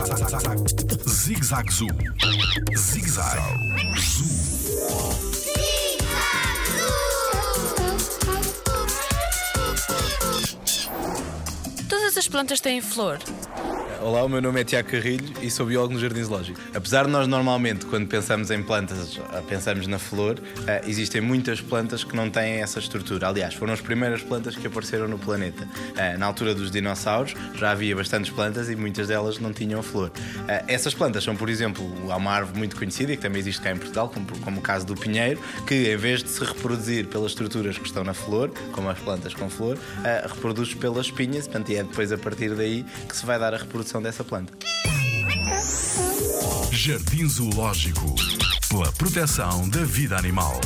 Zig Zag Zoo. Zig Zag Zoo. Todas as plantas têm flor. Olá, o meu nome é Tiago Carrilho e sou biólogo no Jardim Zoológico. Apesar de nós normalmente, quando pensamos em plantas, ah, pensamos na flor, ah, existem muitas plantas que não têm essa estrutura. Aliás, foram as primeiras plantas que apareceram no planeta. Ah, Na altura dos dinossauros já havia bastantes plantas e muitas delas não tinham flor. Essas plantas são, por exemplo, há uma árvore muito conhecida que também existe cá em Portugal, como, o caso do pinheiro, que em vez de se reproduzir pelas estruturas que estão na flor, como as plantas com flor, reproduz pelas espinhas, portanto, e é depois a partir daí que se vai dar a reprodução dessa planta. Jardim Zoológico. Pela proteção da vida animal.